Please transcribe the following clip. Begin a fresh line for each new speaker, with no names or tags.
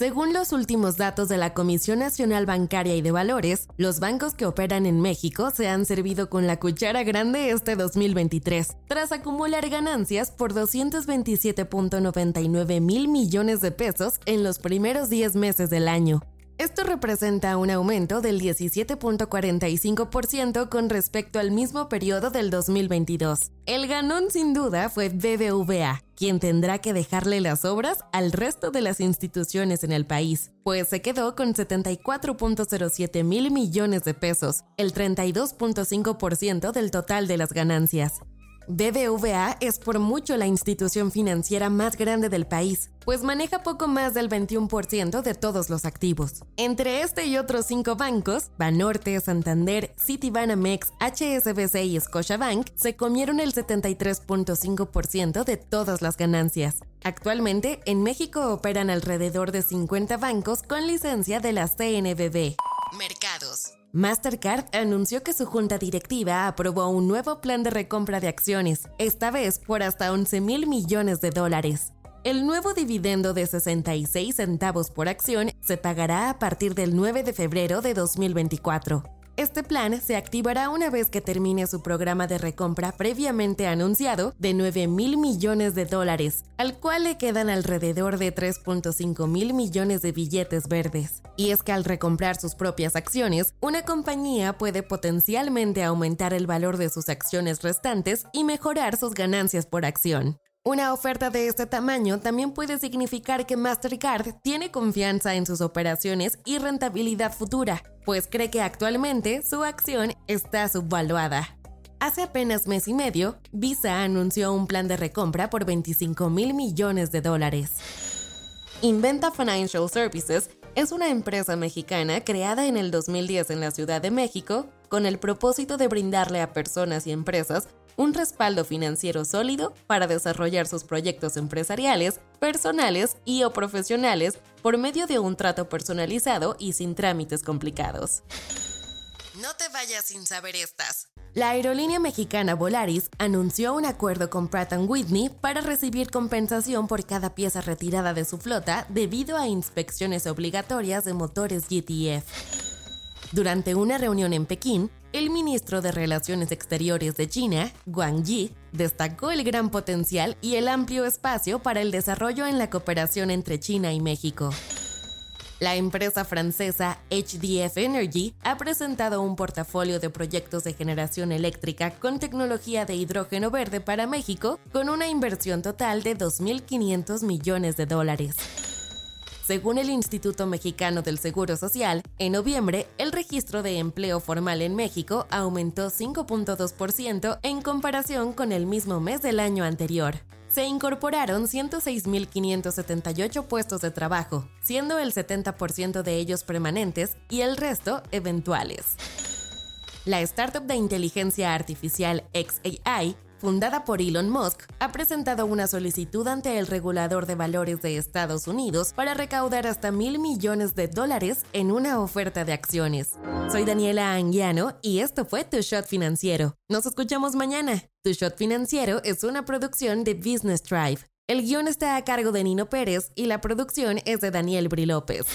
Según los últimos datos de la Comisión Nacional Bancaria y de Valores, los bancos que operan en México se han servido con la cuchara grande este 2023, tras acumular ganancias por 227.99 mil millones de pesos en los primeros 10 meses del año. Esto representa un aumento del 17.45% con respecto al mismo periodo del 2022. El ganón sin duda fue BBVA, quien tendrá que dejarle las obras al resto de las instituciones en el país, pues se quedó con 74.07 mil millones de pesos, el 32.5% del total de las ganancias. BBVA es por mucho la institución financiera más grande del país, pues maneja poco más del 21% de todos los activos. Entre este y otros cinco bancos, Banorte, Santander, Citibanamex, HSBC y Scotiabank, se comieron el 73.5% de todas las ganancias. Actualmente, en México operan alrededor de 50 bancos con licencia de la CNBB. Mercados. Mastercard anunció que su junta directiva aprobó un nuevo plan de recompra de acciones, esta vez por hasta 11 mil millones de dólares. El nuevo dividendo de 66 centavos por acción se pagará a partir del 9 de febrero de 2024. Este plan se activará una vez que termine su programa de recompra previamente anunciado de 9 mil millones de dólares, al cual le quedan alrededor de 3.5 mil millones de billetes verdes. Y es que al recomprar sus propias acciones, una compañía puede potencialmente aumentar el valor de sus acciones restantes y mejorar sus ganancias por acción. Una oferta de este tamaño también puede significar que Mastercard tiene confianza en sus operaciones y rentabilidad futura, pues cree que actualmente su acción está subvaluada. Hace apenas mes y medio, Visa anunció un plan de recompra por 25 mil millones de dólares. Inventa Financial Services es una empresa mexicana creada en el 2010 en la Ciudad de México con el propósito de brindarle a personas y empresas un respaldo financiero sólido para desarrollar sus proyectos empresariales, personales y o profesionales por medio de un trato personalizado y sin trámites complicados. No te vayas sin saber estas. La aerolínea mexicana Volaris anunció un acuerdo con Pratt Whitney para recibir compensación por cada pieza retirada de su flota debido a inspecciones obligatorias de motores GTF. Durante una reunión en Pekín, el ministro de Relaciones Exteriores de China, Wang Yi, destacó el gran potencial y el amplio espacio para el desarrollo en la cooperación entre China y México. La empresa francesa HDF Energy ha presentado un portafolio de proyectos de generación eléctrica con tecnología de hidrógeno verde para México con una inversión total de 2.500 millones de dólares. Según el Instituto Mexicano del Seguro Social, en noviembre el registro de empleo formal en México aumentó 5.2% en comparación con el mismo mes del año anterior. Se incorporaron 106.578 puestos de trabajo, siendo el 70% de ellos permanentes y el resto eventuales. La startup de inteligencia artificial XAI fundada por Elon Musk, ha presentado una solicitud ante el regulador de valores de Estados Unidos para recaudar hasta mil millones de dólares en una oferta de acciones. Soy Daniela Anguiano y esto fue Tu Shot Financiero. Nos escuchamos mañana. Tu Shot Financiero es una producción de Business Drive. El guion está a cargo de Nino Pérez y la producción es de Daniel Bri López.